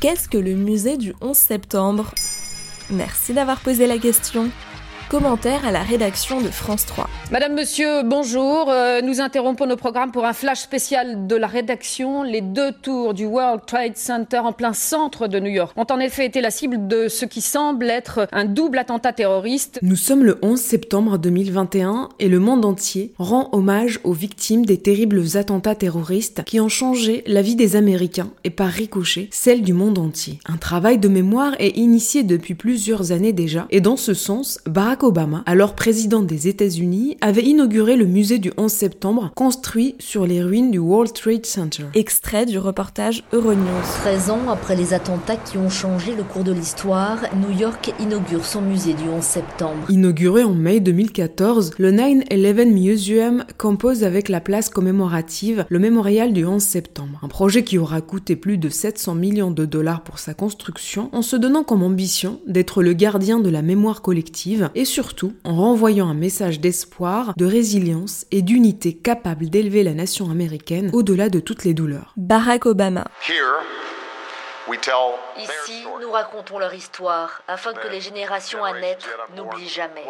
Qu'est-ce que le musée du 11 septembre? Merci d'avoir posé la question. Commentaire à la rédaction de France 3. Madame, Monsieur, bonjour. Euh, nous interrompons nos programmes pour un flash spécial de la rédaction. Les deux tours du World Trade Center en plein centre de New York ont en effet été la cible de ce qui semble être un double attentat terroriste. Nous sommes le 11 septembre 2021 et le monde entier rend hommage aux victimes des terribles attentats terroristes qui ont changé la vie des Américains et par ricochet celle du monde entier. Un travail de mémoire est initié depuis plusieurs années déjà et dans ce sens, Barack Obama, alors président des États-Unis, avait inauguré le musée du 11 septembre construit sur les ruines du World Trade Center. Extrait du reportage Euronews. 13 ans après les attentats qui ont changé le cours de l'histoire, New York inaugure son musée du 11 septembre. Inauguré en mai 2014, le 9-11 Museum compose avec la place commémorative le mémorial du 11 septembre. Un projet qui aura coûté plus de 700 millions de dollars pour sa construction en se donnant comme ambition d'être le gardien de la mémoire collective et surtout en renvoyant un message d'espoir, de résilience et d'unité capable d'élever la nation américaine au-delà de toutes les douleurs. Barack Obama. Ici, nous racontons leur histoire afin que les générations à naître n'oublient jamais.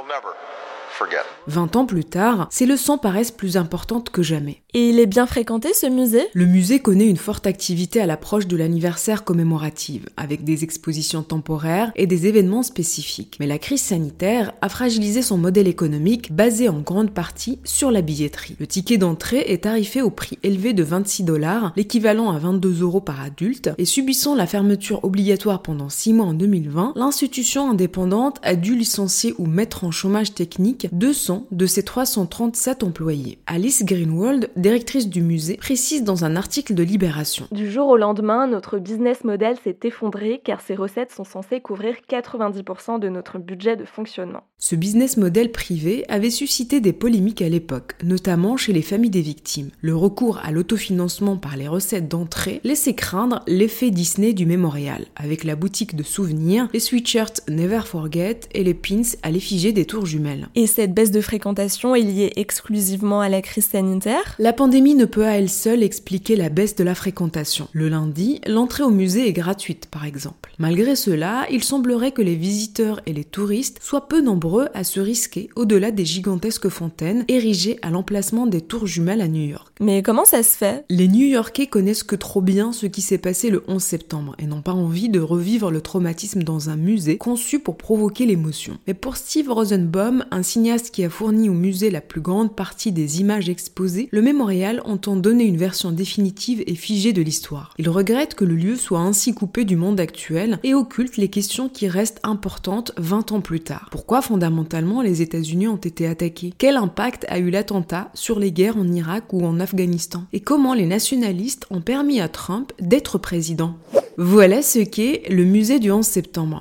20 ans plus tard, ces leçons paraissent plus importantes que jamais. Et il est bien fréquenté ce musée? Le musée connaît une forte activité à l'approche de l'anniversaire commémorative, avec des expositions temporaires et des événements spécifiques. Mais la crise sanitaire a fragilisé son modèle économique basé en grande partie sur la billetterie. Le ticket d'entrée est tarifé au prix élevé de 26 dollars, l'équivalent à 22 euros par adulte, et subissant la fermeture obligatoire pendant 6 mois en 2020, l'institution indépendante a dû licencier ou mettre en chômage technique 200 de ses 337 employés. Alice Greenwald, directrice du musée, précise dans un article de Libération. Du jour au lendemain, notre business model s'est effondré car ces recettes sont censées couvrir 90% de notre budget de fonctionnement. Ce business model privé avait suscité des polémiques à l'époque, notamment chez les familles des victimes. Le recours à l'autofinancement par les recettes d'entrée laissait craindre l'effet Disney du mémorial, avec la boutique de souvenirs, les sweatshirts Never Forget et les pins à l'effigie des tours jumelles. Et cette baisse de fréquentation est liée exclusivement à la crise sanitaire La pandémie ne peut à elle seule expliquer la baisse de la fréquentation. Le lundi, l'entrée au musée est gratuite, par exemple. Malgré cela, il semblerait que les visiteurs et les touristes soient peu nombreux à se risquer au-delà des gigantesques fontaines érigées à l'emplacement des tours jumelles à New York. Mais comment ça se fait? Les New-Yorkais connaissent que trop bien ce qui s'est passé le 11 septembre et n'ont pas envie de revivre le traumatisme dans un musée conçu pour provoquer l'émotion. Mais pour Steve Rosenbaum, un qui a fourni au musée la plus grande partie des images exposées, le mémorial entend donner une version définitive et figée de l'histoire. Il regrette que le lieu soit ainsi coupé du monde actuel et occulte les questions qui restent importantes 20 ans plus tard. Pourquoi fondamentalement les États-Unis ont été attaqués? Quel impact a eu l'attentat sur les guerres en Irak ou en Afghanistan? Et comment les nationalistes ont permis à Trump d'être président? Voilà ce qu'est le musée du 11 septembre.